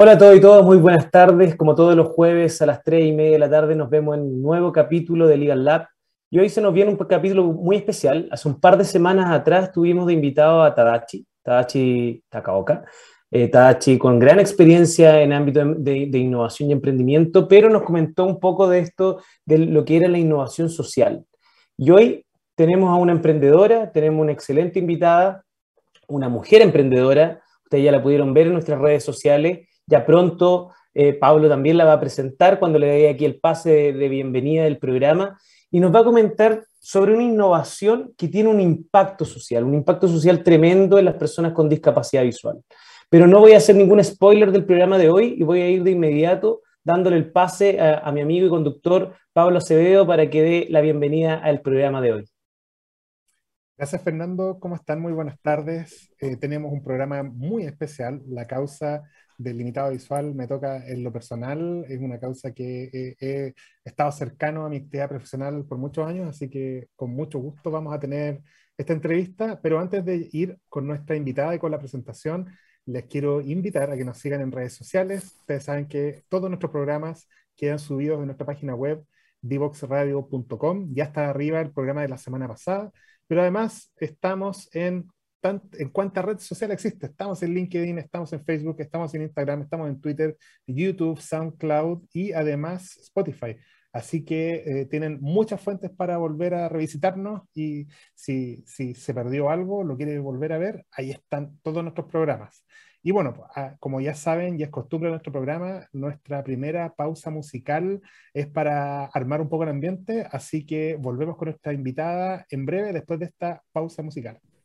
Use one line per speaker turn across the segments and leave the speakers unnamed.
Hola a todos y todas, muy buenas tardes. Como todos los jueves a las 3 y media de la tarde nos vemos en un nuevo capítulo de Legal Lab. Y hoy se nos viene un capítulo muy especial. Hace un par de semanas atrás tuvimos de invitado a Tadachi, Tadachi Takaoka. Eh, Tadachi con gran experiencia en ámbito de, de, innovación y emprendimiento, pero nos comentó un poco de esto, de lo que era la innovación social. Y hoy tenemos a una emprendedora, tenemos una excelente invitada, una mujer emprendedora, ustedes ya la pudieron ver en nuestras redes sociales, ya pronto eh, Pablo también la va a presentar cuando le dé aquí el pase de, bienvenida del programa y nos va a comentar sobre una innovación que tiene un impacto social, un impacto social tremendo en las personas con discapacidad visual. Pero no voy a hacer ningún spoiler del programa de hoy y voy a ir de inmediato dándole el pase a, mi amigo y conductor Pablo Acevedo para que dé la bienvenida al programa de hoy.
Gracias Fernando, ¿cómo están? Muy buenas tardes. Eh, tenemos un programa muy especial, la causa del limitado visual me toca en lo personal, es una causa que he, estado cercano a mi actividad profesional por muchos años, así que con mucho gusto vamos a tener esta entrevista, pero antes de ir con nuestra invitada y con la presentación, les quiero invitar a que nos sigan en redes sociales. Ustedes saben que todos nuestros programas quedan subidos en nuestra página web divoxradio.com. Ya está arriba el programa de la semana pasada, pero además estamos en en cuánta red social existe. Estamos en LinkedIn, estamos en Facebook, estamos en Instagram, estamos en Twitter, YouTube, SoundCloud y además Spotify. Así que eh, tienen muchas fuentes para volver a revisitarnos y si, si se perdió algo, lo quiere volver a ver, ahí están todos nuestros programas. Y bueno, pues, ah, como ya saben, y es costumbre de nuestro programa, nuestra primera pausa musical es para armar un poco el ambiente, así que volvemos con nuestra invitada en breve después de esta pausa musical.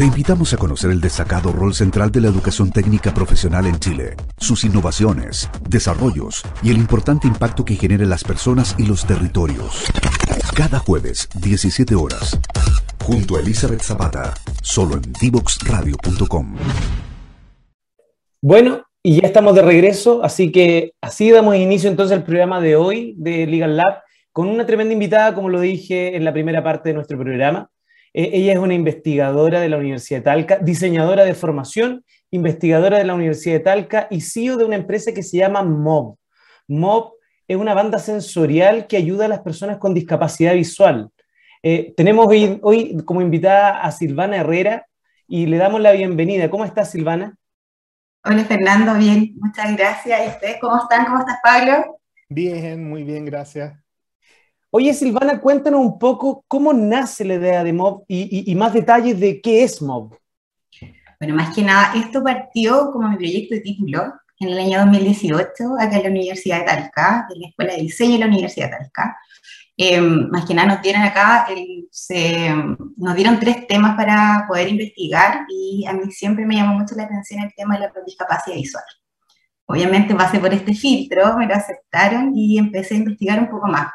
Te invitamos a conocer el destacado rol central de la educación técnica profesional en Chile, sus innovaciones, desarrollos y el importante impacto que genera en las personas y los territorios. Cada jueves, 17 horas, junto a Elizabeth Zapata, solo en divoxradio.com.
Bueno, y ya estamos de regreso, así que así damos inicio entonces al programa de hoy de Legal Lab con una tremenda invitada, como lo dije en la primera parte de nuestro programa. Eh, ella es una investigadora de la Universidad de Talca, diseñadora de formación, investigadora de la Universidad de Talca y CEO de una empresa que se llama MOB. MOB es una banda sensorial que ayuda a las personas con discapacidad visual. Eh, tenemos hoy, como invitada a Silvana Herrera y le damos la bienvenida. ¿Cómo estás, Silvana?
Hola, Fernando. Bien, muchas gracias. ¿Y ustedes cómo están? ¿Cómo estás, Pablo?
Bien, muy bien, gracias.
Oye, Silvana, cuéntanos un poco cómo nace la idea de MOB y, más detalles de qué es MOB.
Bueno, más que nada, esto partió como mi proyecto de título en el año 2018, acá en la Universidad de Talca, en la Escuela de Diseño de la Universidad de Talca. Em, más que nada nos dieron acá, se, nos dieron tres temas para poder investigar y a mí siempre me llamó mucho la atención el tema de la discapacidad visual. Obviamente pasé por este filtro, me lo aceptaron y empecé a investigar un poco más.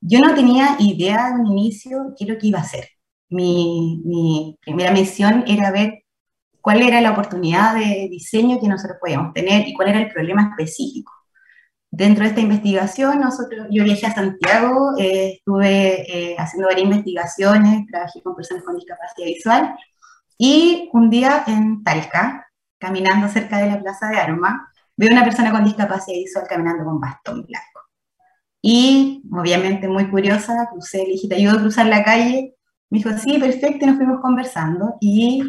Yo no tenía idea de un inicio qué lo que iba a hacer. Mi, mi, primera misión era ver cuál era la oportunidad de diseño que nosotros podíamos tener y cuál era el problema específico. Dentro de esta investigación, nosotros, yo viajé a Santiago, eh, estuve eh, haciendo varias investigaciones, trabajé con personas con discapacidad visual y un día en Talca, caminando cerca de la Plaza de Armas, veo una persona con discapacidad visual caminando con bastón blanco. Y obviamente muy curiosa, crucé, le dije, ¿te ayudo a cruzar la calle? Me dijo, sí, perfecto, y nos fuimos conversando. Y,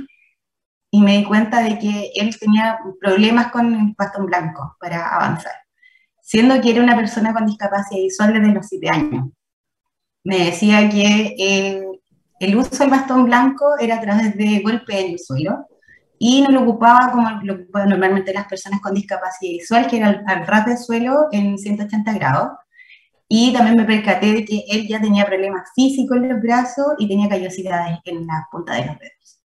y me di cuenta de que él tenía problemas con el bastón blanco para avanzar, siendo que era una persona con discapacidad visual desde los siete años. Me decía que el uso del bastón blanco era a través de golpe en el suelo y no lo ocupaba como lo ocupan normalmente las personas con discapacidad visual, que era al, al ras del suelo en 180 grados y también me percaté de que él ya tenía problemas físicos en los brazos y tenía callosidades en la punta de los dedos.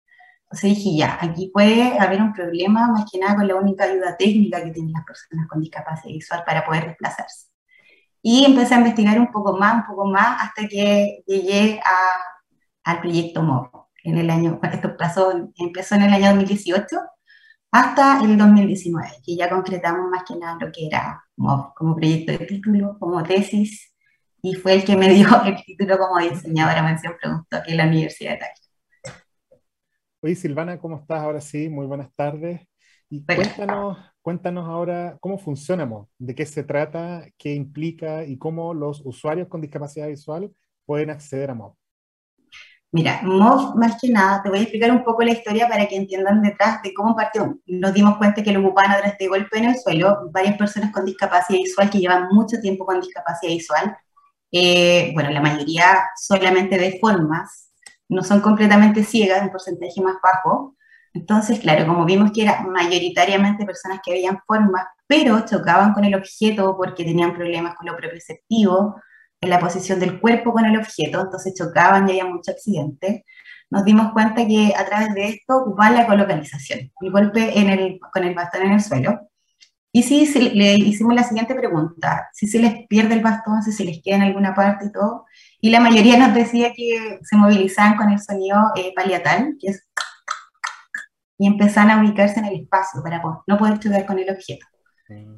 Entonces dije, ya, aquí puede haber un problema más que nada con la única ayuda técnica que tienen las personas con discapacidad visual para poder desplazarse. Y empecé a investigar un poco más, un poco más, hasta que llegué a, al proyecto MOV. En el año, esto pasó, empezó en el año 2018 hasta el 2019, que ya concretamos más que nada lo que era MOV como proyecto de título, como tesis, y fue el que me dio el título como diseñadora mención producto aquí en la Universidad de Talca.
Oye, Silvana, ¿cómo estás? Ahora sí, muy buenas tardes. Y cuéntanos, cuéntanos ahora cómo funcionamos, de qué se trata, qué implica y cómo los usuarios con discapacidad visual pueden acceder a MOV.
Mira, MOV, más que nada, te voy a explicar un poco la historia para que entiendan detrás de cómo partió. Nos dimos cuenta que lo ocupaban a través de golpe en el suelo varias personas con discapacidad visual que llevan mucho tiempo con discapacidad visual. Eh, bueno, la mayoría solamente de formas, no son completamente ciegas, un porcentaje más bajo. Entonces, claro, como vimos que eran mayoritariamente personas que veían formas, pero chocaban con el objeto porque tenían problemas con lo propioceptivo, en la posición del cuerpo con el objeto, entonces chocaban y había mucho accidente, nos dimos cuenta que a través de esto ocupaban la colocalización, el golpe en el, con el bastón en el suelo. Y si, le hicimos la siguiente pregunta, si se les pierde el bastón, si se les queda en alguna parte y todo, y la mayoría nos decía que se movilizaban con el sonido eh, paliatal, que es... Y empezaban a ubicarse en el espacio para no poder chocar con el objeto.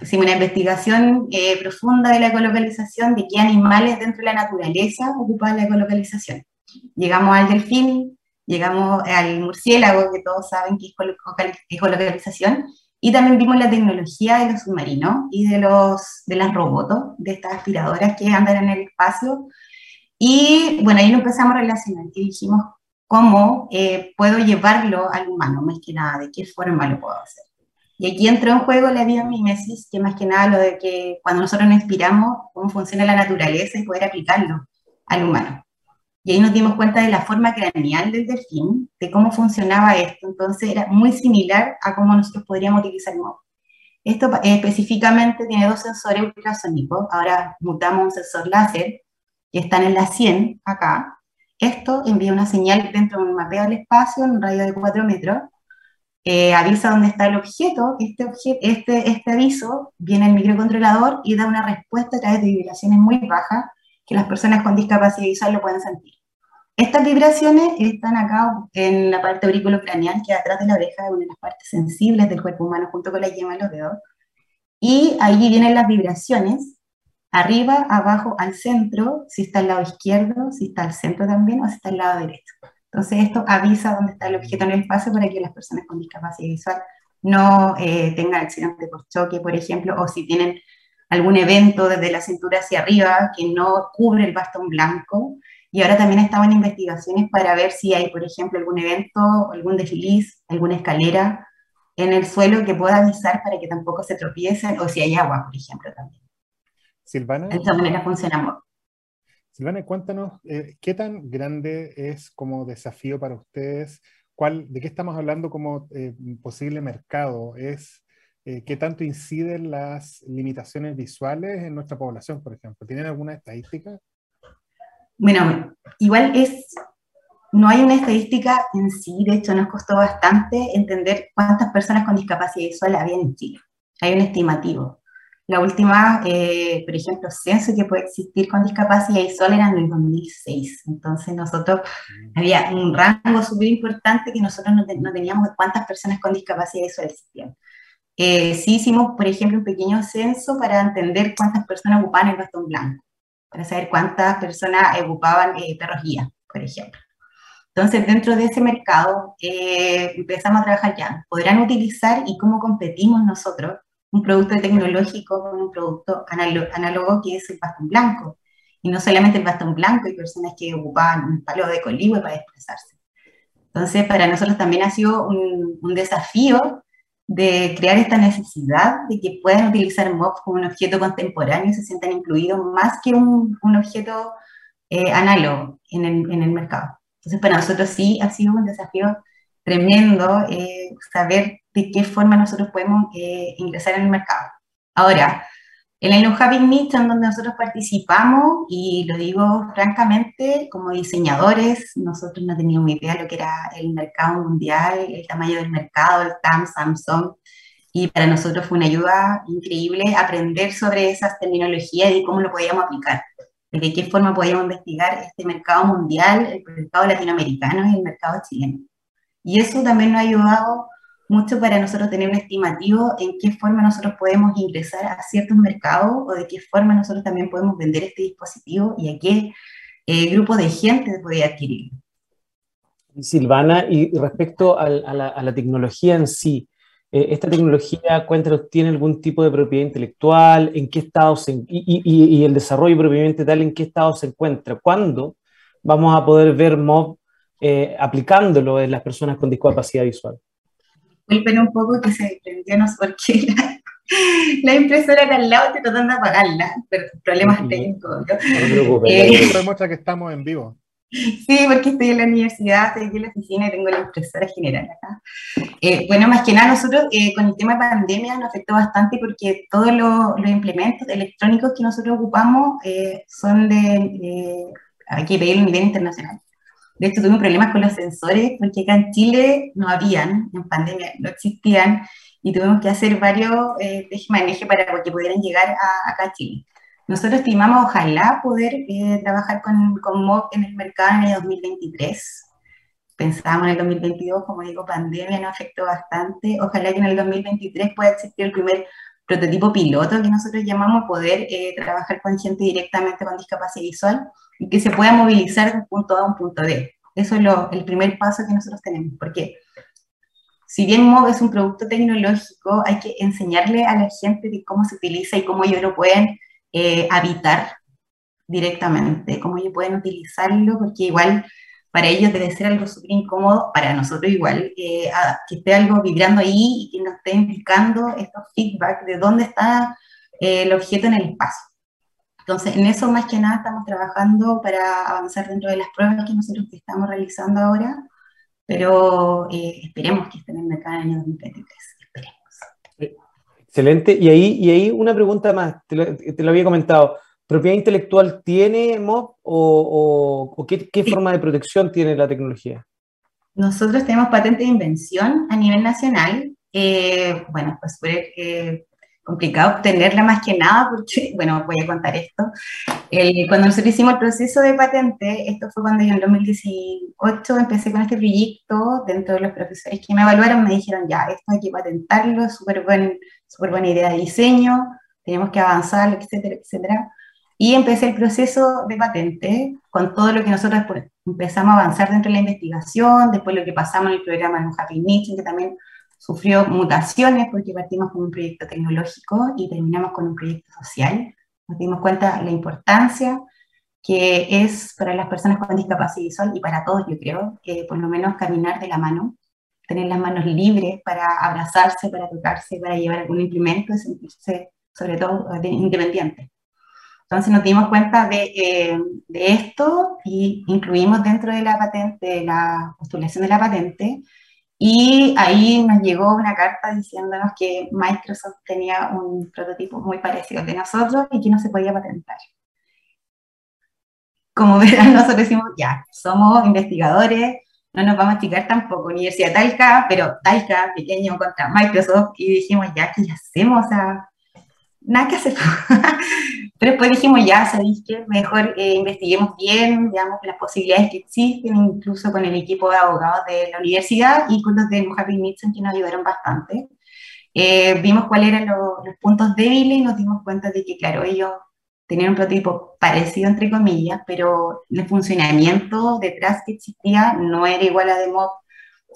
Hicimos una investigación eh, profunda de la ecolocalización, de qué animales dentro de la naturaleza ocupaban la ecolocalización. Llegamos al delfín, llegamos al murciélago, que todos saben que es ecolocalización, y también vimos la tecnología de los submarinos y de, los, de las robots, de estas aspiradoras que andan en el espacio, y bueno, ahí nos empezamos a relacionar y dijimos, ¿cómo eh, puedo llevarlo al humano? Más que nada, ¿de qué forma lo puedo hacer? Y aquí entró en juego la biomimesis, que más que nada lo de que cuando nosotros nos inspiramos, cómo funciona la naturaleza y poder aplicarlo al humano. Y ahí nos dimos cuenta de la forma craneal del delfín, de cómo funcionaba esto. Entonces era muy similar a cómo nosotros podríamos utilizar el modo. Esto eh, específicamente tiene dos sensores ultrasónicos. Ahora mutamos un sensor láser que están en la 100 acá, esto envía una señal dentro de un mapeo del espacio en un radio de 4 metros, eh, avisa dónde está el objeto, este, objeto este, este aviso viene al microcontrolador y da una respuesta a través de vibraciones muy bajas que las personas con discapacidad visual lo pueden sentir. Estas vibraciones están acá en la parte auriculocraneal, que atrás de la oreja, una de las partes sensibles del cuerpo humano, junto con la yema de los dedos. Y ahí vienen las vibraciones arriba, abajo, al centro, si está al lado izquierdo, si está al centro también o si está al lado derecho. Entonces esto avisa dónde está el objeto en el espacio para que las personas con discapacidad visual no eh, tengan accidente por choque, por ejemplo, o si tienen algún evento desde la cintura hacia arriba que no cubre el bastón blanco. Y ahora también estamos en investigaciones para ver si hay, por ejemplo, algún evento, algún desliz, alguna escalera en el suelo que pueda avisar para que tampoco se tropiecen, o si hay agua, por ejemplo, también.
Silvana.
De esta manera funcionamos.
Silvana, cuéntanos, eh, ¿qué tan grande es como desafío para ustedes? ¿Cuál, ¿De qué estamos hablando como eh, posible mercado? ¿Es eh, qué tanto inciden las limitaciones visuales en nuestra población, por ejemplo? ¿Tienen alguna estadística?
Bueno, igual es, no hay una estadística en sí, de hecho nos costó bastante entender cuántas personas con discapacidad visual había en Chile. Hay un estimativo. La última, eh, por ejemplo, censo que puede existir con discapacidad visual era en el 2006. Entonces nosotros, mm. había un rango súper importante que nosotros no, teníamos de cuántas personas con discapacidad visual existían. Eh, sí hicimos, por ejemplo, un pequeño censo para entender cuántas personas ocupaban el bastón blanco, para saber cuántas personas ocupaban eh, perros guía, por ejemplo. Entonces, dentro de ese mercado empezamos a trabajar ya. ¿Podrán utilizar y cómo competimos nosotros un producto tecnológico con un producto análogo que es el bastón blanco. Y no solamente el bastón blanco, hay personas que ocupaban un palo de coligüe para desplazarse. Entonces, para nosotros también ha sido un, desafío de crear esta necesidad de que puedan utilizar MOB como un objeto contemporáneo y se sientan incluidos más que un, un objeto eh, análogo en el, en el, mercado. Entonces, para nosotros sí ha sido un desafío tremendo eh, saber de qué forma nosotros podemos eh, ingresar en el mercado. Ahora, En el Happy Niche, en donde nosotros participamos, y lo digo francamente, como diseñadores, nosotros no teníamos idea de lo que era el mercado mundial, el tamaño del mercado, el TAM, Samsung, y para nosotros fue una ayuda increíble aprender sobre esas terminologías y cómo lo podíamos aplicar, de qué forma podíamos investigar este mercado mundial, el mercado latinoamericano y el mercado chileno. Y eso también nos ha ayudado mucho para nosotros tener un estimativo en qué forma nosotros podemos ingresar a ciertos mercados o de qué forma nosotros también podemos vender este dispositivo y a qué eh, grupo de gente podría adquirirlo.
Silvana, y respecto a, la, tecnología en sí, eh, ¿esta tecnología, cuéntanos, tiene algún tipo de propiedad intelectual? ¿En qué estado se, y, el desarrollo propiamente tal, en qué estado se encuentra? ¿Cuándo vamos a poder ver MOB eh, aplicándolo en las personas con discapacidad visual?
Disculpen un poco que se prendió, no sé por qué, la, impresora era al lado, estoy tratando de apagarla, pero problemas técnicos.
No, no preocupes, eh, demuestra que estamos en vivo.
Sí, porque estoy en la universidad, estoy aquí en la oficina y tengo la impresora general acá. Eh, bueno, más que nada, nosotros eh, con el tema de pandemia nos afectó bastante porque todos los implementos electrónicos que nosotros ocupamos eh, son de, hay que pedirlo a nivel internacional. De hecho, tuvimos problemas con los sensores porque acá en Chile no habían, en pandemia no existían, y tuvimos que hacer varios eh, maneje para que pudieran llegar a, acá a Chile. Nosotros estimamos, ojalá, poder eh, trabajar con, con MOB en el mercado en el 2023. Pensábamos en el 2022, como digo, pandemia nos afectó bastante. Ojalá que en el 2023 pueda existir el primer prototipo piloto que nosotros llamamos poder eh, trabajar con gente directamente con discapacidad visual y que se pueda movilizar de un punto A a un punto B. Eso es lo, el primer paso que nosotros tenemos, porque si bien MOV es un producto tecnológico, hay que enseñarle a la gente de cómo se utiliza y cómo ellos lo pueden eh, habitar directamente, cómo ellos pueden utilizarlo, porque igual para ellos debe ser algo súper incómodo, para nosotros igual, eh, que esté algo vibrando ahí y que nos esté indicando estos feedback de dónde está eh, el objeto en el espacio. Entonces, en eso más que nada estamos trabajando para avanzar dentro de las pruebas que nosotros estamos realizando ahora, pero eh, esperemos que estén en el en año 2023. Esperemos.
Excelente. Y ahí, y ahí una pregunta más, te lo, había comentado. ¿Propiedad intelectual tiene MOB o, o, qué, qué, forma de protección tiene la tecnología?
Nosotros tenemos patente de invención a nivel nacional. Eh, bueno, pues por, eh, complicado obtenerla más que nada porque, bueno, voy a contar esto. cuando nosotros hicimos el proceso de patente, esto fue cuando yo en 2018 empecé con este proyecto, dentro de los profesores que me evaluaron me dijeron, ya, esto hay que patentarlo, súper buen, super buena idea de diseño, tenemos que avanzar, etcétera, etcétera. Y empecé el proceso de patente con todo lo que nosotros empezamos a avanzar dentro de la investigación, después lo que pasamos en el programa de Happy Niche, que también sufrió mutaciones porque partimos con un proyecto tecnológico y terminamos con un proyecto social. Nos dimos cuenta de la importancia que es para las personas con discapacidad visual y para todos, yo creo, que por lo menos caminar de la mano, tener las manos libres para abrazarse, para tocarse, para llevar algún implemento y sentirse, sobre todo, independiente. Entonces nos dimos cuenta de, eh, de, esto y incluimos dentro de la patente, de la postulación de la patente, y ahí nos llegó una carta diciéndonos que Microsoft tenía un prototipo muy parecido al de nosotros y que no se podía patentar. Como verán, nosotros decimos, ya, somos investigadores, no nos vamos a chicar tampoco, Universidad Talca, pero Talca, pequeño, contra Microsoft, y dijimos, ya, ¿qué hacemos? O sea, nada que hacer. Pero después dijimos, ya, ¿sabéis qué? Mejor eh, investiguemos bien, veamos las posibilidades que existen, incluso con el equipo de abogados de la universidad y con los de Happy Nixon, que nos ayudaron bastante. Eh, vimos cuáles eran los puntos débiles y nos dimos cuenta de que, claro, ellos tenían un prototipo parecido, entre comillas, pero el funcionamiento detrás que existía no era igual a de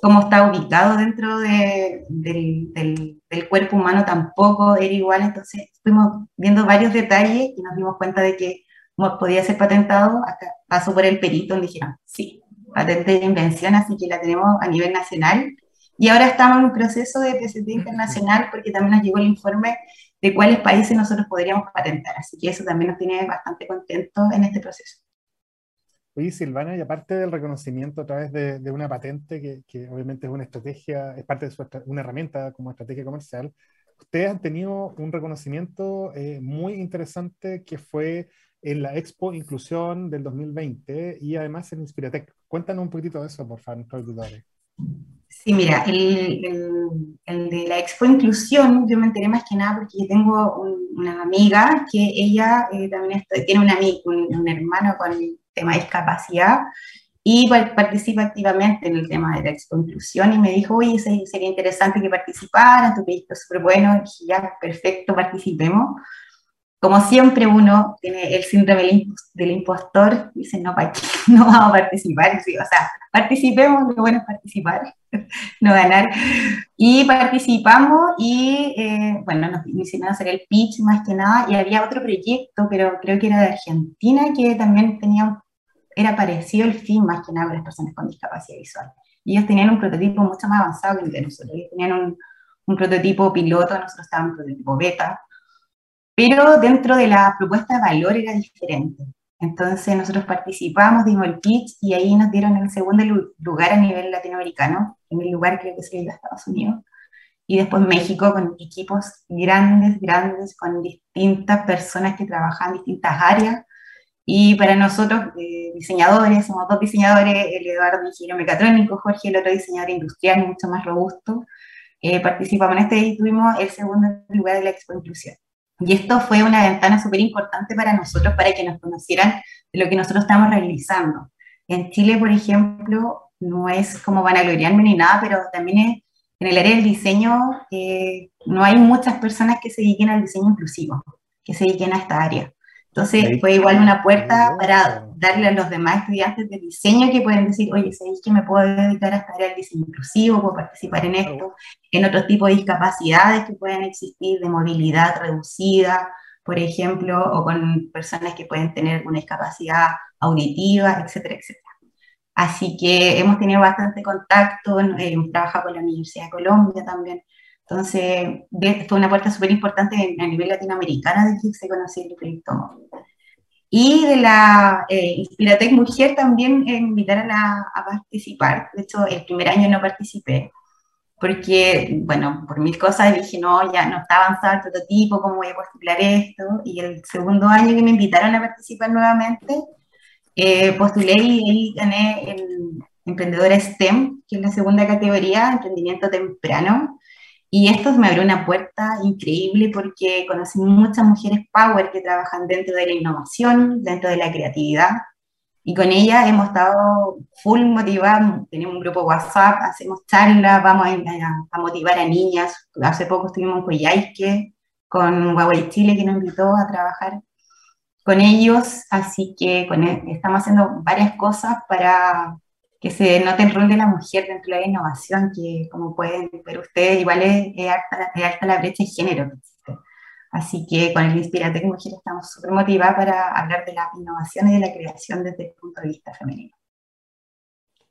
cómo está ubicado dentro de, del, cuerpo humano tampoco era igual, entonces fuimos viendo varios detalles y nos dimos cuenta de que podía ser patentado, acá pasó por el perito y dijeron, sí, patente de invención, así que la tenemos a nivel nacional. Y ahora estamos en un proceso de PCT internacional porque también nos llegó el informe de cuáles países nosotros podríamos patentar, así que eso también nos tiene bastante contentos en este proceso.
Oye, Silvana, y aparte del reconocimiento a través de, de una patente, que, que, obviamente es una estrategia, es parte de su, una herramienta como estrategia comercial, ustedes han tenido un reconocimiento eh, muy interesante que fue en la Expo Inclusión del 2020 y además en Inspiratec. Cuéntanos un poquito de eso, por favor, auditores.
Sí, mira, el, el, de la Expo Inclusión, yo me enteré más que nada porque tengo una amiga que ella eh, también tiene un, amigo, un, hermano con tema de discapacidad y participa activamente en el tema de la Inclusión y me dijo, oye, sería interesante que participara, tu proyecto es súper bueno, y dije, ya, perfecto, participemos como siempre uno tiene el síndrome del impostor, dice, no, no vamos a participar, o sea, participemos, lo bueno es participar, no ganar. Y participamos y, eh, bueno, nos hicieron hacer el pitch más que nada, y había otro proyecto, pero creo que era de Argentina, que también tenía, era parecido el fin más que nada para las personas con discapacidad visual. Y ellos tenían un prototipo mucho más avanzado que el de nosotros, ellos tenían un, un prototipo piloto, nosotros estábamos en prototipo beta, pero dentro de la propuesta de valor era diferente. Entonces nosotros participamos, dimos el pitch y ahí nos dieron el segundo lugar a nivel latinoamericano, en el lugar creo que se a Estados Unidos, y después México con equipos grandes, grandes, con distintas personas que trabajan en distintas áreas. Y para nosotros, eh, diseñadores, somos dos diseñadores, el Eduardo ingeniero mecatrónico, Jorge el otro diseñador industrial, mucho más robusto. Eh, participamos en este y tuvimos el segundo lugar de la Expo Inclusión. Y esto fue una ventana súper importante para nosotros, para que nos conocieran de lo que nosotros estamos realizando. En Chile, por ejemplo, no es como van a gloriarme ni nada, pero también es, en el área del diseño eh, no hay muchas personas que se dediquen al diseño inclusivo, que se dediquen a esta área. Entonces fue igual una puerta para darle a los demás estudiantes de diseño que pueden decir, oye, ¿sabéis que me puedo dedicar a esta área del diseño inclusivo, puedo participar en esto, en otros tipos de discapacidades que pueden existir, de movilidad reducida, por ejemplo, o con personas que pueden tener una discapacidad auditiva, etcétera, etcétera. Así que hemos tenido bastante contacto, eh, hemos trabajado con la Universidad de Colombia también, entonces, fue una puerta súper importante a nivel latinoamericano de que se conocía el proyecto Y de la eh, Inspiratec Mujer también eh, invitaron a, a, participar. De hecho, el primer año no participé, porque, bueno, por mil cosas dije, no, ya no está avanzado el prototipo, ¿cómo voy a postular esto? Y el segundo año que me invitaron a participar nuevamente, eh, postulé y gané el Emprendedora STEM, que es la segunda categoría, emprendimiento temprano y esto me abrió una puerta increíble porque conocí muchas mujeres power que trabajan dentro de la innovación, dentro de la creatividad. Y con ellas hemos estado full motivadas, tenemos un grupo WhatsApp, hacemos charlas, vamos a, motivar a niñas. Hace poco estuvimos en Coyhaique con Huawei Chile que nos invitó a trabajar con ellos, así que con estamos haciendo varias cosas para que se note el rol de la mujer dentro de la innovación, que como pueden ver ustedes, igual es, alta, la brecha de género Así que con el Inspiratec Mujer estamos súper motivadas para hablar de la innovación y de la creación desde el punto de vista femenino.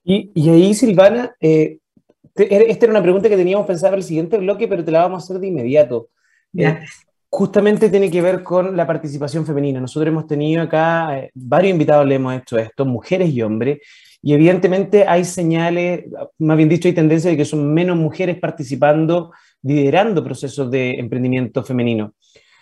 Y, y ahí, Silvana, eh, esta era una pregunta que teníamos pensada para el siguiente bloque, pero te la vamos a hacer de inmediato. Eh, justamente tiene que ver con la participación femenina. Nosotros hemos tenido acá, eh, varios invitados le hemos hecho esto, mujeres y hombres, y evidentemente hay señales, más bien dicho, hay tendencia de que son menos mujeres participando, liderando procesos de emprendimiento femenino.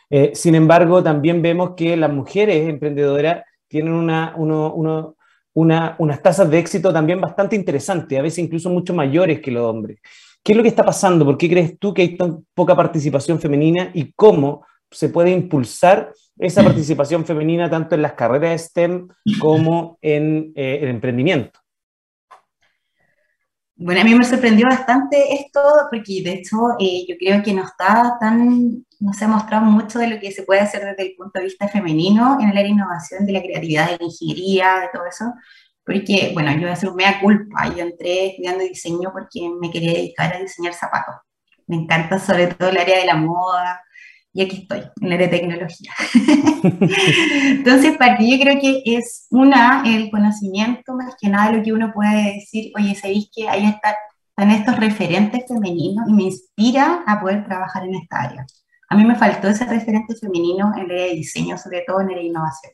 Eh, sin embargo, también vemos que las mujeres emprendedoras tienen una, unas tasas de éxito también bastante interesantes, a veces incluso mucho mayores que los hombres. ¿Qué es lo que está pasando? ¿Por qué crees tú que hay tan poca participación femenina y cómo se puede impulsar esa participación femenina tanto en las carreras de STEM como en eh, el emprendimiento.
Bueno, a mí me sorprendió bastante esto porque de hecho eh, yo creo que no está tan, no se ha mostrado mucho de lo que se puede hacer desde el punto de vista femenino en el área de innovación, de la creatividad, de la ingeniería, de todo eso. Porque, bueno, yo voy a hacer mea culpa. Yo entré estudiando diseño porque me quería dedicar a diseñar zapatos. Me encanta sobre todo el área de la moda, y aquí estoy, en la de tecnología. Entonces, para yo creo que es una, el conocimiento más que nada lo que uno puede decir, oye, sabéis que ahí está, están estos referentes femeninos y me inspira a poder trabajar en esta área. A mí me faltó ese referente femenino en el área de diseño, sobre todo en el de innovación.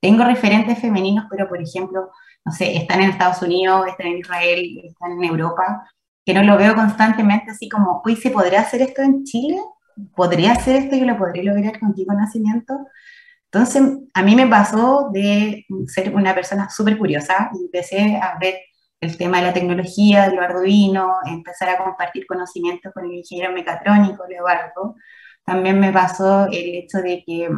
Tengo referentes femeninos, pero por ejemplo, no sé, están en Estados Unidos, están en Israel, están en Europa, que no lo veo constantemente así como, hoy ¿se podrá hacer esto en Chile? Podría hacer esto, yo lo podría lograr contigo nacimiento. Entonces, a mí me pasó de ser una persona súper curiosa empecé a ver el tema de la tecnología, del Arduino, empezar a compartir conocimientos con el ingeniero mecatrónico, Leobardo. También me pasó el hecho de que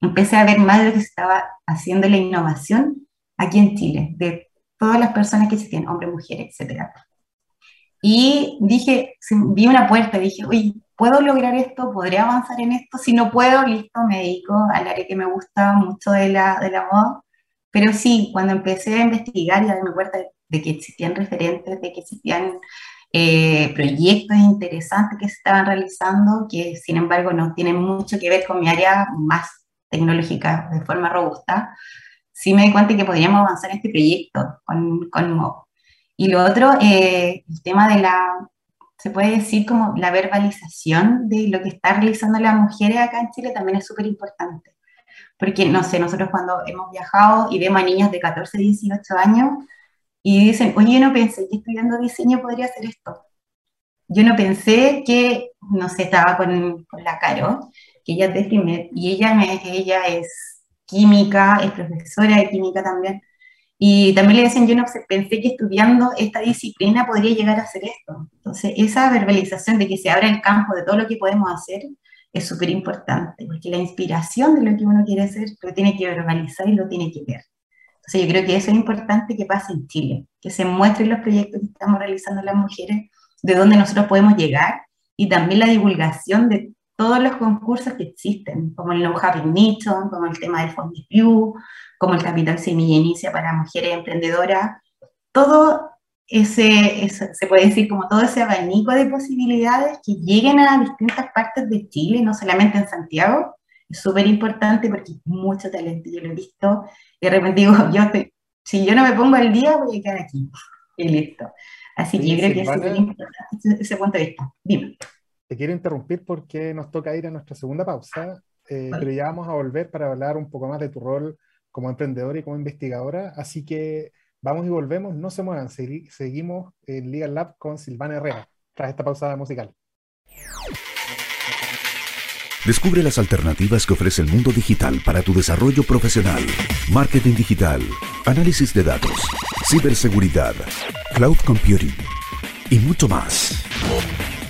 empecé a ver más de lo que se estaba haciendo la innovación aquí en Chile, de todas las personas que existían, hombres, mujeres, etc. Y dije, vi una puerta, dije, oye, ¿puedo lograr esto? ¿Podría avanzar en esto? Si no puedo, listo, me dedico al área que me gusta mucho de la, de la moda. Pero sí, cuando empecé a investigar y a darme cuenta de que existían referentes, de que existían eh, proyectos interesantes que se estaban realizando, que sin embargo no tienen mucho que ver con mi área más tecnológica de forma robusta, sí me di cuenta que podríamos avanzar en este proyecto con, con Y lo otro, eh, el tema de la, se puede decir como la verbalización de lo que están realizando las mujeres acá en Chile también es súper importante. Porque, no sé, nosotros cuando hemos viajado y vemos a niñas de 14, 18 años y dicen, oye, yo no pensé que estudiando diseño podría hacer esto. Yo no pensé que, no sé, estaba con, con la Caro, que ella es de y ella, me, ella es química, es profesora de química también, y también le decían, yo no pensé que estudiando esta disciplina podría llegar a hacer esto. Entonces, esa verbalización de que se abra el campo de todo lo que podemos hacer es súper importante, porque la inspiración de lo que uno quiere hacer lo tiene que verbalizar y lo tiene que ver. Entonces, yo creo que eso es importante que pase en Chile, que se muestren los proyectos que estamos realizando las mujeres, de dónde nosotros podemos llegar, y también la divulgación de todos los concursos que existen, como el No Happy Nixon, como el tema del View, como el Capital Semilla Inicia para Mujeres Emprendedoras, todo ese, se puede decir como todo ese abanico de posibilidades que lleguen a distintas partes de Chile, no solamente en Santiago, es súper importante porque hay mucho talento, yo lo he visto, y de repente digo, yo si yo no me pongo al día, voy a quedar aquí, y listo. Así que yo creo que es súper importante ese punto de vista. Dime
te quiero interrumpir porque nos toca ir a nuestra segunda pausa, eh, pero ya vamos a volver para hablar un poco más de tu rol como emprendedora y como investigadora. Así que vamos y volvemos, no se muevan, seguimos en Legal Lab con Silvana Herrera, tras esta pausa musical.
Descubre las alternativas que ofrece el mundo digital para tu desarrollo profesional. Marketing digital, análisis de datos, ciberseguridad, cloud computing y mucho más.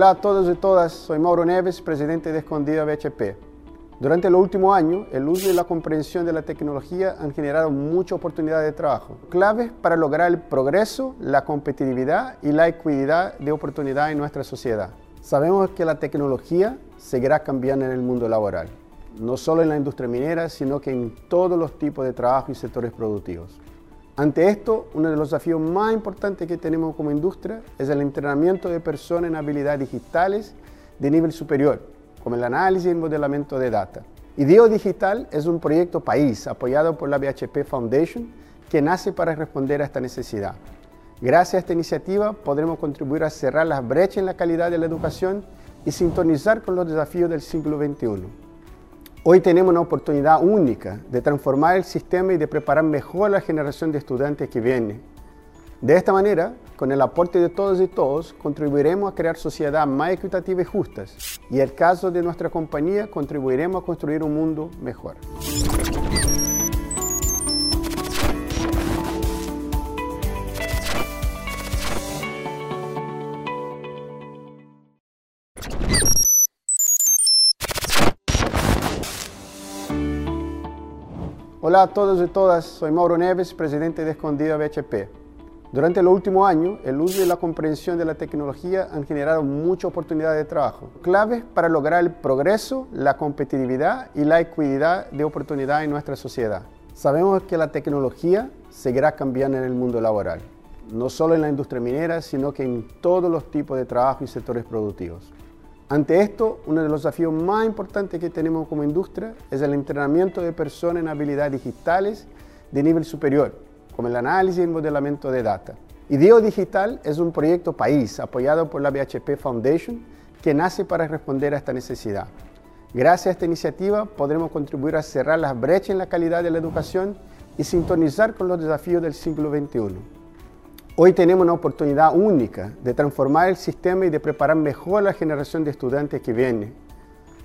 Hola a todos y todas, soy Mauro Neves, presidente de Escondida BHP. Durante los últimos años, el uso y la comprensión de la tecnología han generado muchas oportunidades de trabajo, claves para lograr el progreso, la competitividad y la equidad de oportunidad en nuestra sociedad. Sabemos que la tecnología seguirá cambiando en el mundo laboral, no solo en la industria minera, sino que en todos los tipos de trabajo y sectores productivos. Ante esto, uno de los desafíos más importantes que tenemos como industria es el entrenamiento de personas en habilidades digitales de nivel superior, como el análisis y modelamiento de data. IDEO Digital es un proyecto país apoyado por la BHP Foundation que nace para responder a esta necesidad. Gracias a esta iniciativa podremos contribuir a cerrar las brechas en la calidad de la educación y sintonizar con los desafíos del siglo XXI. Hoy tenemos una oportunidad única de transformar el sistema y de preparar mejor a la generación de estudiantes que viene. De esta manera, con el aporte de todos y todos, contribuiremos a crear sociedades más equitativas y justas. Y en el caso de nuestra compañía, contribuiremos a construir un mundo mejor. Hola a todos y todas, soy Mauro Neves, presidente de Escondida BHP. Durante los últimos años, el uso y la comprensión de la tecnología han generado muchas oportunidades de trabajo, claves para lograr el progreso, la competitividad y la equidad de oportunidad en nuestra sociedad. Sabemos que la tecnología seguirá cambiando en el mundo laboral, no solo en la industria minera, sino que en todos los tipos de trabajo y sectores productivos. Ante esto, uno de los desafíos más importantes que tenemos como industria es el entrenamiento de personas en habilidades digitales de nivel superior, como el análisis y el modelamiento de data. IDEO Digital es un proyecto país apoyado por la BHP Foundation que nace para responder a esta necesidad. Gracias a esta iniciativa podremos contribuir a cerrar las brechas en la calidad de la educación y sintonizar con los desafíos del siglo XXI. Hoy tenemos una oportunidad única de transformar el sistema y de preparar mejor a la generación de estudiantes que viene.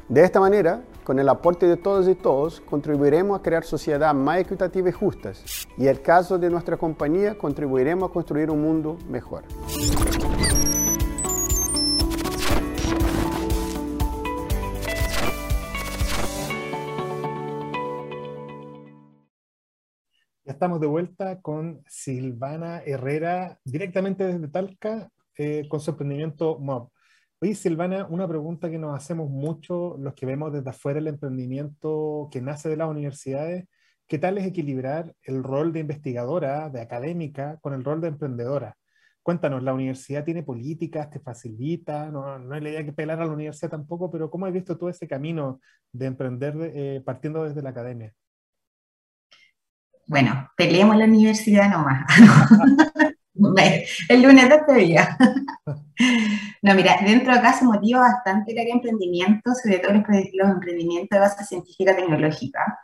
De esta manera, con el aporte de todos y todos, contribuiremos a crear sociedades más equitativas y justas. Y en el caso de nuestra compañía, contribuiremos a construir un mundo mejor.
Estamos de vuelta con Silvana Herrera, directamente desde Talca, eh, con su emprendimiento MOB. Oye, Silvana, una pregunta que nos hacemos mucho los que vemos desde afuera el emprendimiento que nace de las universidades. ¿Qué tal es equilibrar el rol de investigadora, de académica, con el rol de emprendedora? Cuéntanos, ¿la universidad tiene políticas, te facilita? No, no hay la idea que pelar a la universidad tampoco, pero ¿cómo has visto tú ese camino de emprender eh, partiendo desde la academia?
Bueno, peleemos la universidad nomás. el lunes de este día. no, mira, dentro de acá se motiva bastante el área emprendimiento, sobre todo los, emprendimientos de base científica tecnológica.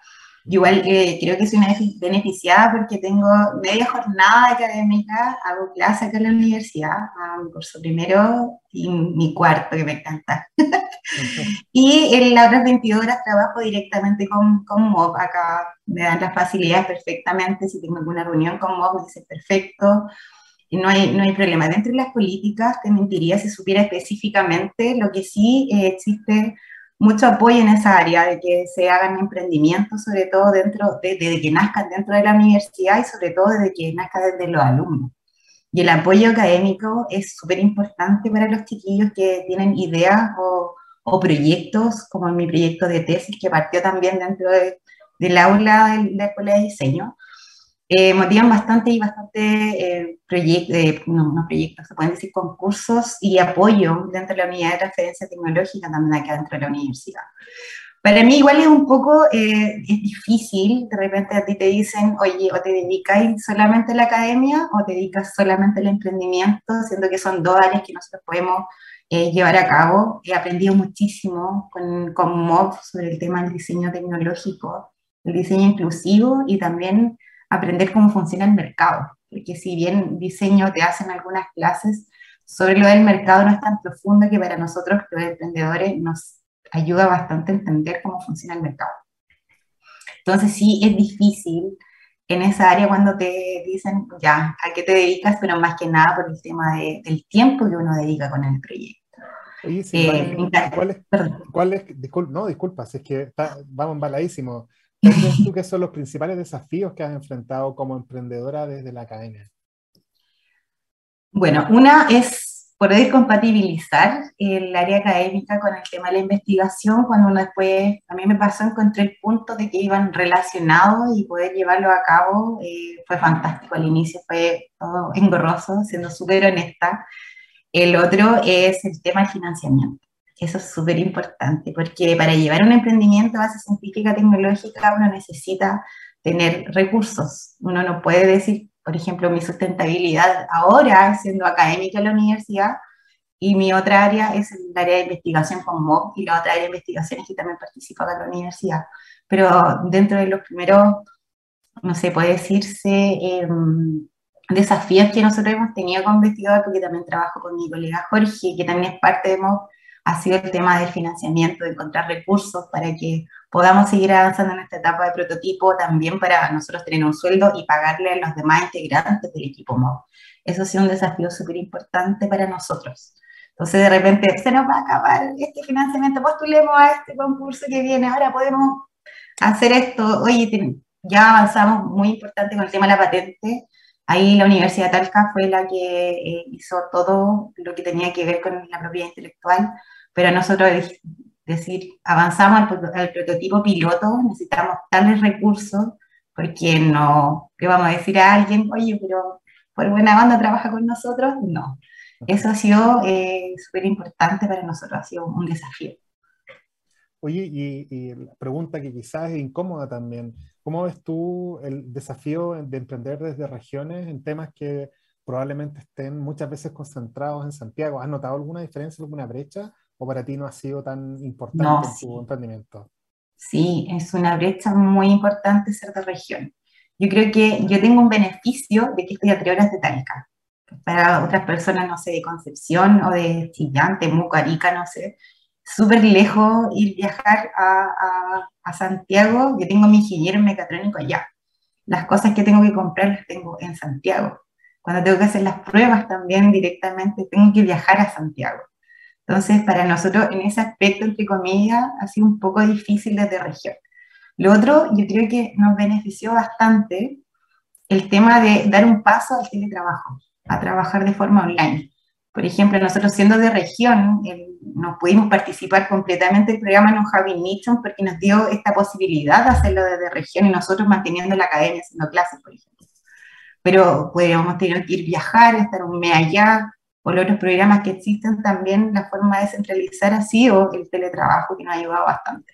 Igual que creo que soy una beneficiada porque tengo media jornada académica, hago clase acá en la universidad, hago mi primero y mi cuarto, que me encanta. Y en las otras 22 horas trabajo directamente con, con MOB. Acá me dan las facilidades perfectamente. Si tengo alguna reunión con MOB, me dice perfecto. No hay, no hay problema. Dentro de las políticas, te mentiría si supiera específicamente. Lo que sí eh, existe mucho apoyo en esa área, de que se hagan emprendimientos, sobre todo dentro, de, de, que nazcan dentro de la universidad y sobre todo desde que nazcan desde los alumnos. Y el apoyo académico es súper importante para los chiquillos que tienen ideas o, o, proyectos, como mi proyecto de tesis que partió también dentro de, del aula de la Escuela de Diseño, eh, motivan bastante y bastante eh, proyectos, eh, no, no, proyectos, se pueden decir concursos y apoyo dentro de la unidad de transferencia tecnológica también acá dentro de la universidad. Para mí igual es un poco eh, es difícil, de repente a ti te dicen, oye, o te dedicas solamente a la academia o te dedicas solamente al emprendimiento, siendo que son dos áreas que nosotros podemos eh, llevar a cabo. He aprendido muchísimo con, con MOB sobre el tema del diseño tecnológico, el diseño inclusivo y también aprender cómo funciona el mercado, porque si bien diseño te hacen algunas clases, sobre lo del mercado no es tan profundo que para nosotros, los emprendedores, nos ayuda bastante a entender cómo funciona el mercado. Entonces sí, es difícil en esa área cuando te dicen, ya, ¿a qué te dedicas? Pero más que nada por el tema del tiempo que uno dedica con el proyecto.
Oye, sí, eh, ¿cuál es, cuál es, no, disculpas, es que vamos embaladísimo. ¿Qué crees tú que son los principales desafíos que has enfrentado como emprendedora desde la academia?
Bueno, una es poder compatibilizar el área académica con el tema de la investigación, cuando uno después, a mí me pasó, encontré el punto de que iban relacionados y poder llevarlo a cabo eh, fue fantástico. Al inicio fue todo engorroso, siendo súper honesta. El otro es el tema del financiamiento. Eso es súper importante, porque para llevar un emprendimiento a base científica tecnológica uno necesita tener recursos. Uno no puede decir, por ejemplo, mi sustentabilidad ahora siendo académica en la universidad y mi otra área es el área de investigación con MOB y la otra área de investigación es que también participo en la universidad. Pero dentro de los primeros, no sé, puede decirse, em, desafíos que nosotros hemos tenido como investigador, porque también trabajo con mi colega Jorge, que también es parte de MOB, ha sido el tema del financiamiento, de encontrar recursos para que podamos seguir avanzando en esta etapa de prototipo, también para nosotros tener un sueldo y pagarle a los demás integrantes del equipo MOB. Eso ha sido un desafío súper importante para nosotros. Entonces, de repente, se nos va a acabar este financiamiento, postulemos a este concurso que viene, ahora podemos hacer esto. Oye, ya avanzamos muy importante con el tema de la patente. Ahí la Universidad de Talca fue la que eh, hizo todo lo que tenía que ver con la propiedad intelectual pero nosotros decir, avanzamos al, prototipo piloto, necesitamos tales recursos, porque no, ¿qué vamos a decir a alguien? Oye, pero por buena banda trabaja con nosotros, no. Eso ha sido eh, súper importante para nosotros, ha sido un desafío.
Oye, y, la pregunta que quizás es incómoda también, ¿cómo ves tú el desafío de emprender desde regiones en temas que probablemente estén muchas veces concentrados en Santiago? ¿Has notado alguna diferencia, alguna brecha? ¿O para ti no ha sido tan importante en tu emprendimiento?
Sí, es una brecha muy importante ser de región. Yo creo que yo tengo un beneficio de que estoy a tres horas de Talca. Para otras personas, no sé, de Concepción o de Chillán, Temuco, Arica, no sé, súper lejos ir viajar a, a, a, Santiago. Yo tengo mi ingeniero mecatrónico allá. Las cosas que tengo que comprar las tengo en Santiago. Cuando tengo que hacer las pruebas también directamente, tengo que viajar a Santiago. Entonces, para nosotros, en ese aspecto, entre comillas, ha sido un poco difícil desde región. Lo otro, yo creo que nos benefició bastante el tema de dar un paso al teletrabajo, a trabajar de forma online. Por ejemplo, nosotros siendo de región, no pudimos participar completamente del programa No Having Mission porque nos dio esta posibilidad de hacerlo desde región y nosotros manteniendo la academia haciendo clases, por ejemplo. Pero podríamos tener que ir viajar, estar un mes allá, por otros programas que existen también, la forma de descentralizar así o el teletrabajo que nos ha ayudado bastante.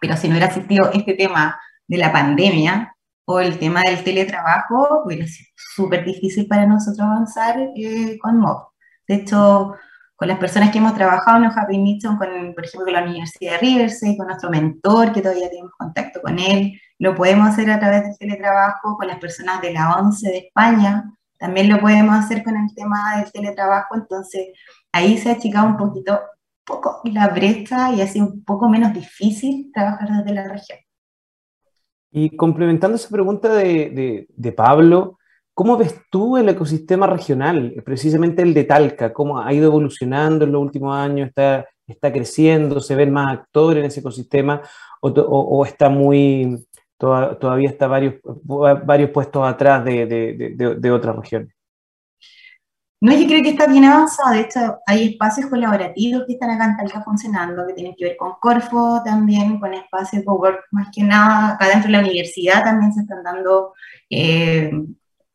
Pero si no hubiera existido este tema de la pandemia o el tema del teletrabajo, hubiera sido súper difícil para nosotros avanzar eh, con MOB. De hecho, con las personas que hemos trabajado en los Happy Mission, con, por ejemplo, con la Universidad de Riverside, con nuestro mentor, que todavía tenemos contacto con él, lo podemos hacer a través del teletrabajo, con las personas de la ONCE de España, también lo podemos hacer con el tema del teletrabajo, entonces ahí se ha achicado un poquito poco la brecha y ha sido un poco menos difícil trabajar desde la región.
Y complementando esa pregunta de, de, Pablo, ¿cómo ves tú el ecosistema regional, precisamente el de Talca? ¿Cómo ha ido evolucionando en los últimos años? ¿Está, está creciendo? ¿Se ven más actores en ese ecosistema? ¿O, está muy, todavía está varios, varios puestos atrás de, de, otras regiones?
No, yo creo que está bien avanzado. De hecho, hay espacios colaborativos que están acá en Talca funcionando, que tienen que ver con Corfo también, con espacios de más que nada. Acá dentro de la universidad también se están dando eh,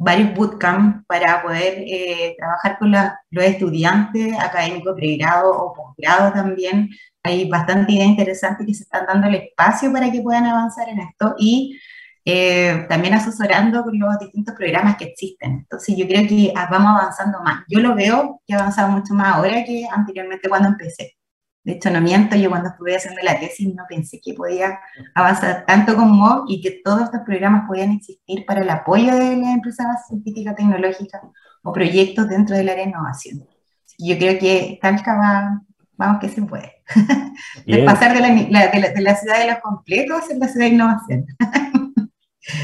varios bootcamps para poder eh, trabajar con los estudiantes académicos, pregrado o posgrado también. Hay bastante ideas interesantes que se están dando el espacio para que puedan avanzar en esto. Y eh, también asesorando con los distintos programas que existen. Entonces yo creo que ah, vamos avanzando más. Yo lo veo que ha avanzado mucho más ahora que anteriormente cuando empecé. De hecho, no miento, yo cuando estuve haciendo la tesis no pensé que podía avanzar tanto como y que todos estos programas podían existir para el apoyo de las empresas científicas tecnológicas o proyectos dentro del área de innovación. Yo creo que Talca va, vamos que se puede. de pasar de la, de, la, ciudad de los completos a la ciudad de innovación.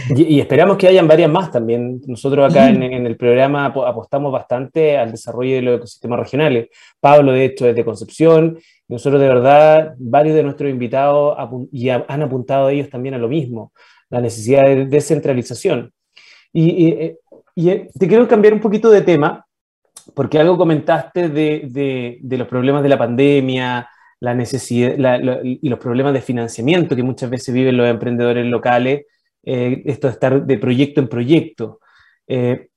Y, esperamos que hayan varias más también. Nosotros acá en, el programa apostamos bastante al desarrollo de los ecosistemas regionales. Pablo, de hecho, es de Concepción. nosotros, de verdad, varios de nuestros invitados y han apuntado a ellos también a lo mismo, la necesidad de descentralización. Y, eh, te quiero cambiar un poquito de tema, porque algo comentaste de, de, los problemas de la pandemia, la necesidad y los problemas de financiamiento que muchas veces viven los emprendedores locales eh, esto de estar de proyecto en proyecto. Eh,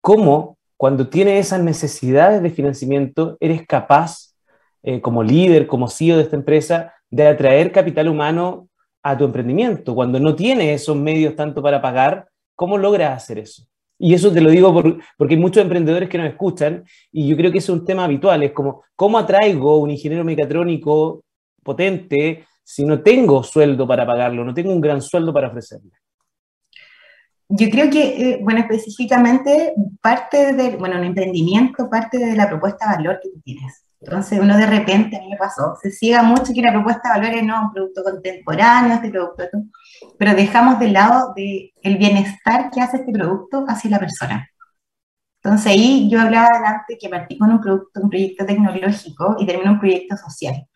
¿Cómo, cuando tienes esas necesidades de financiamiento, eres capaz, eh, como líder, como CEO de esta empresa, de atraer capital humano a tu emprendimiento? Cuando no tienes esos medios tanto para pagar, ¿cómo logras hacer eso? Y eso te lo digo porque hay muchos emprendedores que nos escuchan y yo creo que es un tema habitual, es como, ¿cómo atraigo un ingeniero mecatrónico potente si no tengo sueldo para pagarlo, no tengo un gran sueldo para ofrecerle?
Yo creo que, eh, bueno, específicamente parte del, bueno, un emprendimiento parte de la propuesta de valor que tú tienes. Entonces uno de repente, a mí me pasó, se ciega mucho que la propuesta de valor es no un producto contemporáneo, este producto, pero dejamos de lado de el bienestar que hace este producto hacia la persona. Entonces ahí yo hablaba adelante que partí con un producto, un proyecto tecnológico y termino un proyecto social.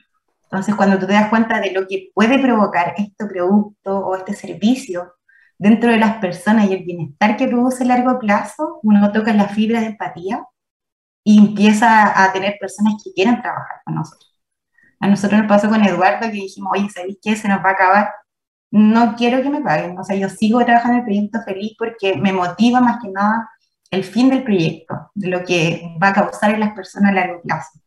Entonces cuando tú te das cuenta de lo que puede provocar este producto o este servicio dentro de las personas y el bienestar que produce a largo plazo, uno toca la fibra de empatía y empieza a tener personas que quieren trabajar con nosotros. A nosotros nos pasó con Eduardo que dijimos, oye, ¿sabéis qué? Se nos va a acabar. No quiero que me paguen. O sea, yo sigo trabajando en el proyecto feliz porque me motiva más que nada el fin del proyecto, de lo que va a causar en las personas a largo plazo.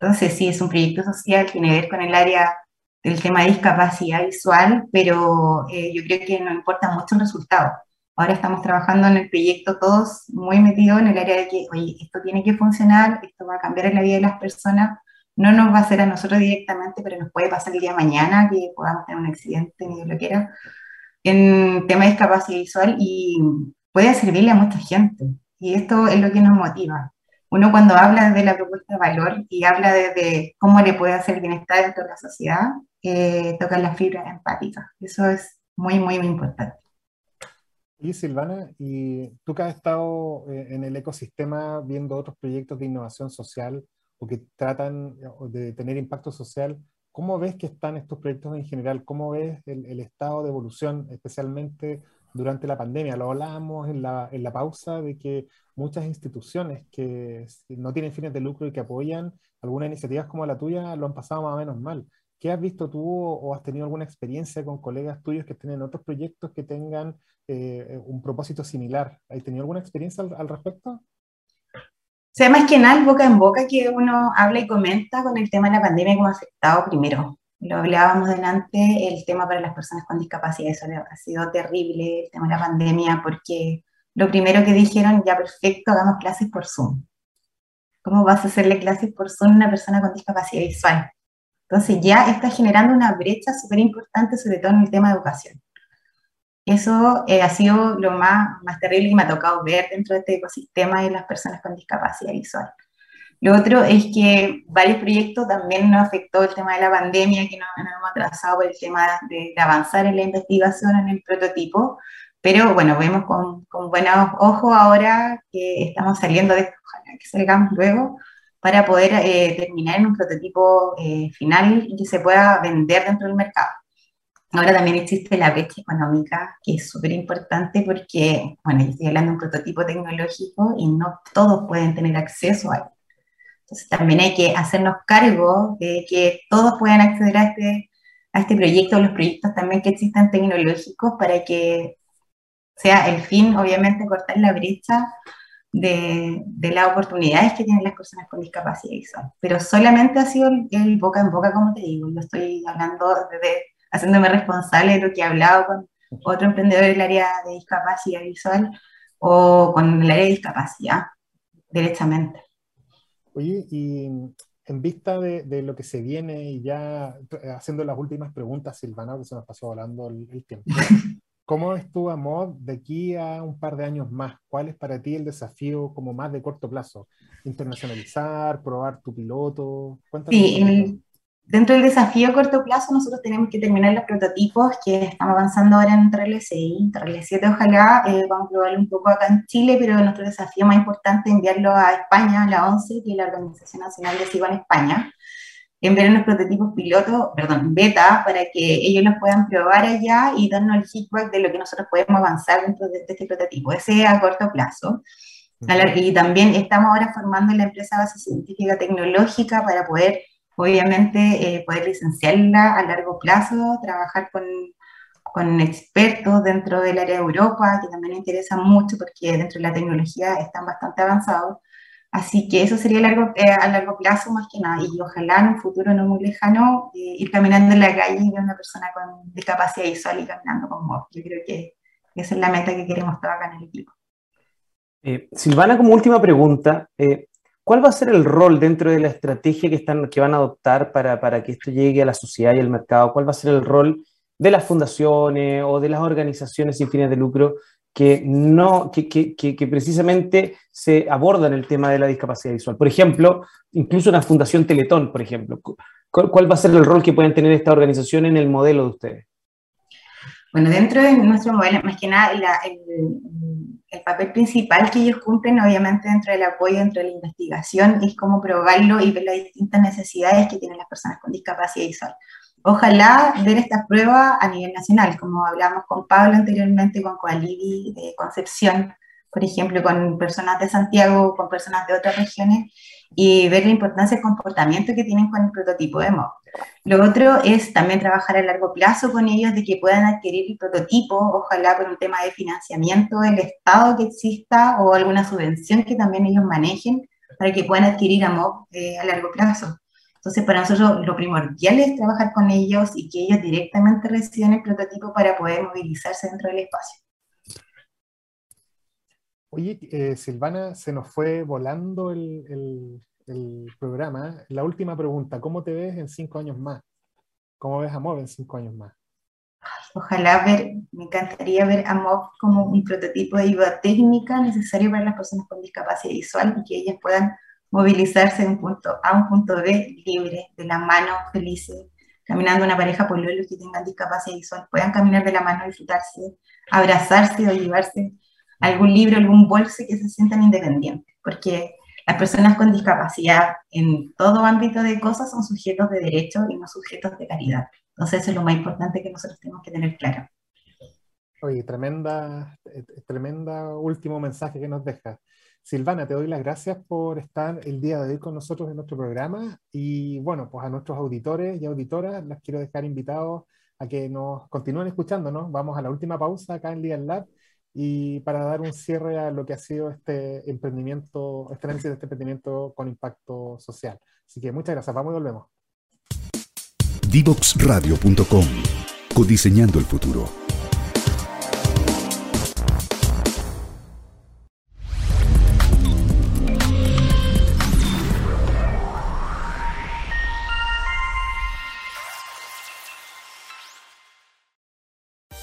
Entonces, sí, es un proyecto social, tiene que ver con el área del tema de discapacidad visual, pero eh, yo creo que no importa mucho el resultado. Ahora estamos trabajando en el proyecto todos muy metidos en el área de que, oye, esto tiene que funcionar, esto va a cambiar en la vida de las personas, no nos va a hacer a nosotros directamente, pero nos puede pasar el día de mañana que podamos tener un accidente, ni lo que era, en tema de discapacidad visual y puede servirle a mucha gente. Y esto es lo que nos motiva. Uno cuando habla de la propuesta de valor y habla de, cómo le puede hacer bienestar dentro de la sociedad, eh, toca la fibra empática. Eso es muy, muy, muy importante.
Y Silvana, y tú que has estado eh, en el ecosistema viendo otros proyectos de innovación social o que tratan de tener impacto social, ¿cómo ves que están estos proyectos en general? ¿Cómo ves el, estado de evolución, especialmente durante la pandemia? Lo hablábamos en la, en la pausa de que muchas instituciones que no tienen fines de lucro y que apoyan algunas iniciativas como la tuya lo han pasado más o menos mal. ¿Qué has visto tú o has tenido alguna experiencia con colegas tuyos que tienen otros proyectos que tengan eh, un propósito similar? ¿Has tenido alguna experiencia al, respecto?
O sea, más que nada, boca en boca, que uno habla y comenta con el tema de la pandemia como afectado primero. Lo hablábamos delante, el tema para las personas con discapacidad, eso ha sido terrible, el tema de la pandemia, porque lo primero que dijeron, ya perfecto, hagamos clases por Zoom. ¿Cómo vas a hacerle clases por Zoom a una persona con discapacidad visual? Entonces ya está generando una brecha súper importante, sobre todo en el tema de educación. Eso eh, ha sido lo más, más terrible que me ha tocado ver dentro de este ecosistema de las personas con discapacidad visual. Lo otro es que varios proyectos también nos afectó el tema de la pandemia, que nos, hemos atrasado por el tema de, avanzar en la investigación, en el prototipo, pero bueno, vemos con, con buenos ojos ahora que estamos saliendo de esto, ojalá que salgamos luego, para poder eh, terminar en un prototipo eh, final y que se pueda vender dentro del mercado. Ahora también existe la brecha económica, que es súper importante porque, bueno, yo estoy hablando de un prototipo tecnológico y no todos pueden tener acceso a él. Entonces también hay que hacernos cargo de que todos puedan acceder a este, a este proyecto, los proyectos también que existan tecnológicos para que sea el fin, obviamente, cortar la brecha de, las oportunidades que tienen las personas con discapacidad visual. Pero solamente ha sido el, boca en boca, como te digo. Yo estoy hablando, de, haciéndome responsable de lo que he hablado con otro emprendedor del área de discapacidad visual o con el área de discapacidad, directamente.
Oye, y en vista de, lo que se viene y ya haciendo las últimas preguntas, Silvana, que se nos pasó volando el tiempo. ¿Cómo es tu amor de aquí a un par de años más? ¿Cuál es para ti el desafío como más de corto plazo? ¿Internacionalizar, probar tu piloto?
sí, dentro del desafío a corto plazo nosotros tenemos que terminar los prototipos que estamos avanzando ahora en TRL6, TRL7 ojalá, eh, vamos a probarlo un poco acá en Chile, pero nuestro desafío más importante es enviarlo a España, a la ONCE, que es la Organización Nacional de Sigo en España, enviar unos prototipos pilotos, perdón, beta, para que ellos los puedan probar allá y darnos el feedback de lo que nosotros podemos avanzar dentro de, este prototipo. Ese a corto plazo. Y también estamos ahora formando la empresa base científica tecnológica para poder, obviamente, eh, poder licenciarla a largo plazo, trabajar con, con expertos dentro del área de Europa, que también interesa mucho porque dentro de la tecnología están bastante avanzados. Así que eso sería largo, eh, a largo plazo más que nada. Y ojalá en un futuro no muy lejano eh, ir caminando en la calle y ver una persona con discapacidad visual y caminando con vos. Yo creo que esa es la meta que queremos trabajar en el equipo.
Eh, Silvana, como última pregunta, ¿cuál va a ser el rol dentro de la estrategia que, están, que van a adoptar para, para que esto llegue a la sociedad y al mercado? ¿Cuál va a ser el rol de las fundaciones o de las organizaciones sin fines de lucro que, no, que, que, que, precisamente se abordan el tema de la discapacidad visual. Por ejemplo, incluso una fundación Teletón, por ejemplo. ¿Cuál, va a ser el rol que pueden tener esta organización en el modelo de ustedes?
Bueno, dentro de nuestro modelo, más que nada, el, el, papel principal que ellos cumplen, obviamente, dentro del apoyo, dentro de la investigación, es cómo probarlo y ver las distintas necesidades que tienen las personas con discapacidad visual. Ojalá ver estas pruebas a nivel nacional, como hablamos con Pablo anteriormente, con Coalibi de Concepción, por ejemplo, con personas de Santiago, con personas de otras regiones, y ver la importancia del comportamiento que tienen con el prototipo de MOB. Lo otro es también trabajar a largo plazo con ellos de que puedan adquirir el prototipo, ojalá por un tema de financiamiento del Estado que exista o alguna subvención que también ellos manejen para que puedan adquirir a MOB eh, a largo plazo. Entonces, para nosotros lo primordial es trabajar con ellos y que ellos directamente reciban el prototipo para poder movilizarse dentro del espacio.
Oye, eh, Silvana, se nos fue volando el, programa. La última pregunta, ¿cómo te ves en cinco años más? ¿Cómo ves a MOV en cinco años más?
Ojalá ver, me encantaría ver a MOV como un prototipo de ayuda técnica necesario para las personas con discapacidad visual y que ellas puedan movilizarse de un punto A a un punto B libre, de la mano, felices, caminando una pareja por los que tengan discapacidad visual, puedan caminar de la mano, disfrutarse, abrazarse o llevarse algún libro, algún bolso que se sientan independientes, porque las personas con discapacidad en todo ámbito de cosas son sujetos de derecho y no sujetos de caridad. Entonces eso es lo más importante que nosotros tenemos que tener claro.
Oye, tremenda, eh, tremenda último mensaje que nos deja. Silvana, te doy las gracias por estar el día de hoy con nosotros en nuestro programa y bueno, pues a nuestros auditores y auditoras las quiero dejar invitados a que nos continúen escuchándonos. Vamos a la última pausa acá en Legal Lab y para dar un cierre a lo que ha sido este emprendimiento, este análisis de este emprendimiento con impacto social. Así que muchas gracias, vamos y volvemos.
Divoxradio.com Codiseñando el futuro.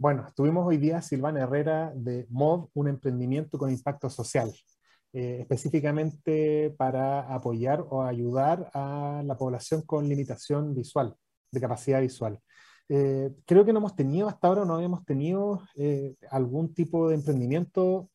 Bueno, estuvimos hoy día Silvana Herrera de MOD, un emprendimiento con impacto social, eh, específicamente para apoyar o ayudar a la población con limitación visual, de capacidad visual. Eh, creo que no hemos tenido, hasta ahora no habíamos tenido eh, algún tipo de emprendimiento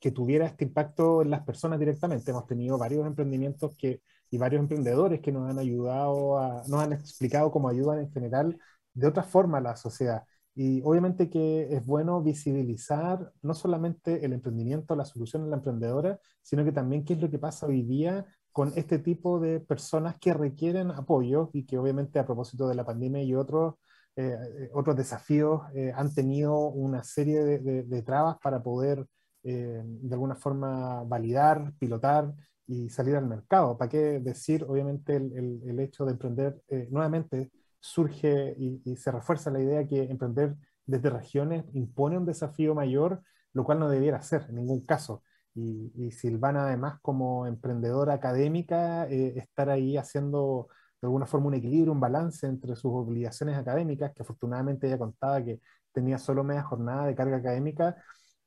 que tuviera este impacto en las personas directamente. Hemos tenido varios emprendimientos que, y varios emprendedores que nos han ayudado, nos han explicado cómo ayudan en general de otra forma a la sociedad. Y obviamente que es bueno visibilizar no solamente el emprendimiento, la solución en la emprendedora, sino que también qué es lo que pasa hoy día con este tipo de personas que requieren apoyo y que obviamente a propósito de la pandemia y otros, eh, otros desafíos eh, han tenido una serie de, trabas para poder eh, de alguna forma validar, pilotar y salir al mercado. ¿Para qué decir obviamente el, el, el hecho de emprender nuevamente? Surge y, se refuerza la idea que emprender desde regiones impone un desafío mayor, lo cual no debiera ser en ningún caso. Y, Silvana, además, como emprendedora académica, eh, estar ahí haciendo de alguna forma un equilibrio, un balance entre sus obligaciones académicas, que afortunadamente ella contaba que tenía solo media jornada de carga académica,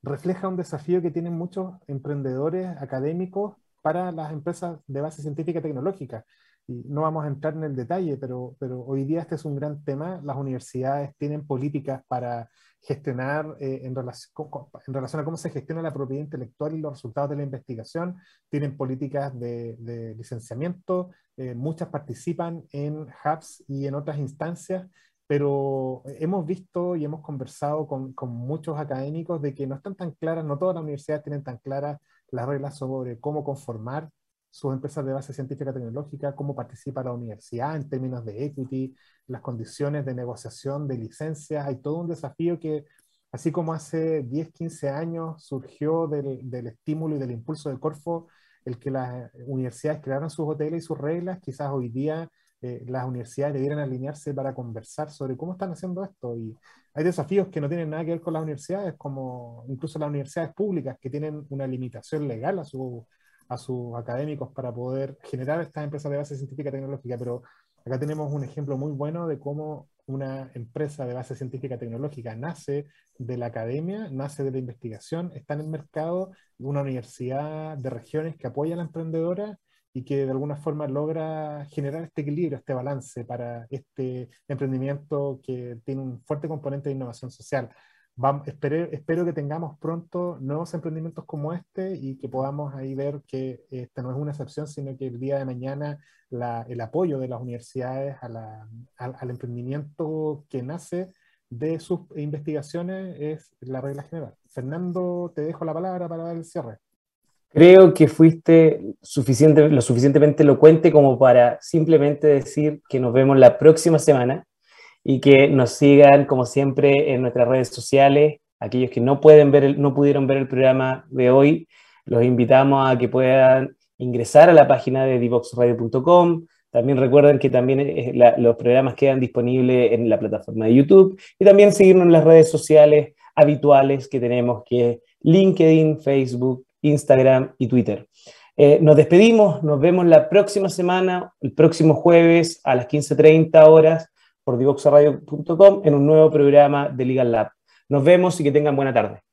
refleja un desafío que tienen muchos emprendedores académicos para las empresas de base científica y tecnológica, no vamos a entrar en el detalle, pero, pero hoy día este es un gran tema. Las universidades tienen políticas para gestionar eh, en, relación, en, relación, a cómo se gestiona la propiedad intelectual y los resultados de la investigación, tienen políticas de, licenciamiento, eh, muchas participan en hubs y en otras instancias, pero hemos visto y hemos conversado con, con, muchos académicos de que no están tan claras, no todas las universidades tienen tan claras las reglas sobre cómo conformar sus empresas de base científica tecnológica, cómo participa la universidad en términos de equity, las condiciones de negociación de licencias. Hay todo un desafío que, así como hace 10, 15 años surgió del, del estímulo y del impulso del Corfo, el que las universidades crearan sus hoteles y sus reglas, quizás hoy día eh, las universidades debieran alinearse para conversar sobre cómo están haciendo esto. Y hay desafíos que no tienen nada que ver con las universidades, como incluso las universidades públicas, que tienen una limitación legal a, su, a sus académicos para poder generar estas empresas de base científica tecnológica. Pero acá tenemos un ejemplo muy bueno de cómo una empresa de base científica tecnológica nace de la academia, nace de la investigación, está en el mercado, una universidad de regiones que apoya a la emprendedora y que de alguna forma logra generar este equilibrio, este balance para este emprendimiento que tiene un fuerte componente de innovación social. Vamos, espero, que tengamos pronto nuevos emprendimientos como este y que podamos ahí ver que esta no es una excepción, sino que el día de mañana el apoyo de las universidades al emprendimiento que nace de sus investigaciones es la regla general. Fernando, te dejo la palabra para dar el cierre.
Creo que fuiste suficiente, lo suficientemente elocuente como para simplemente decir que nos vemos la próxima semana y que nos sigan, como siempre, en nuestras redes sociales. Aquellos que no, pueden ver no pudieron ver el programa de hoy, los invitamos a que puedan ingresar a la página de divoxradio.com. También recuerden que también eh, los programas quedan disponibles en la plataforma de YouTube y también seguirnos en las redes sociales habituales que tenemos, que es LinkedIn, Facebook, Instagram y Twitter. Eh, nos despedimos, nos vemos la próxima semana, el próximo jueves a las 15.30 horas por divoxaradio.com en un nuevo programa de Legal Lab. Nos vemos y que tengan buena tarde.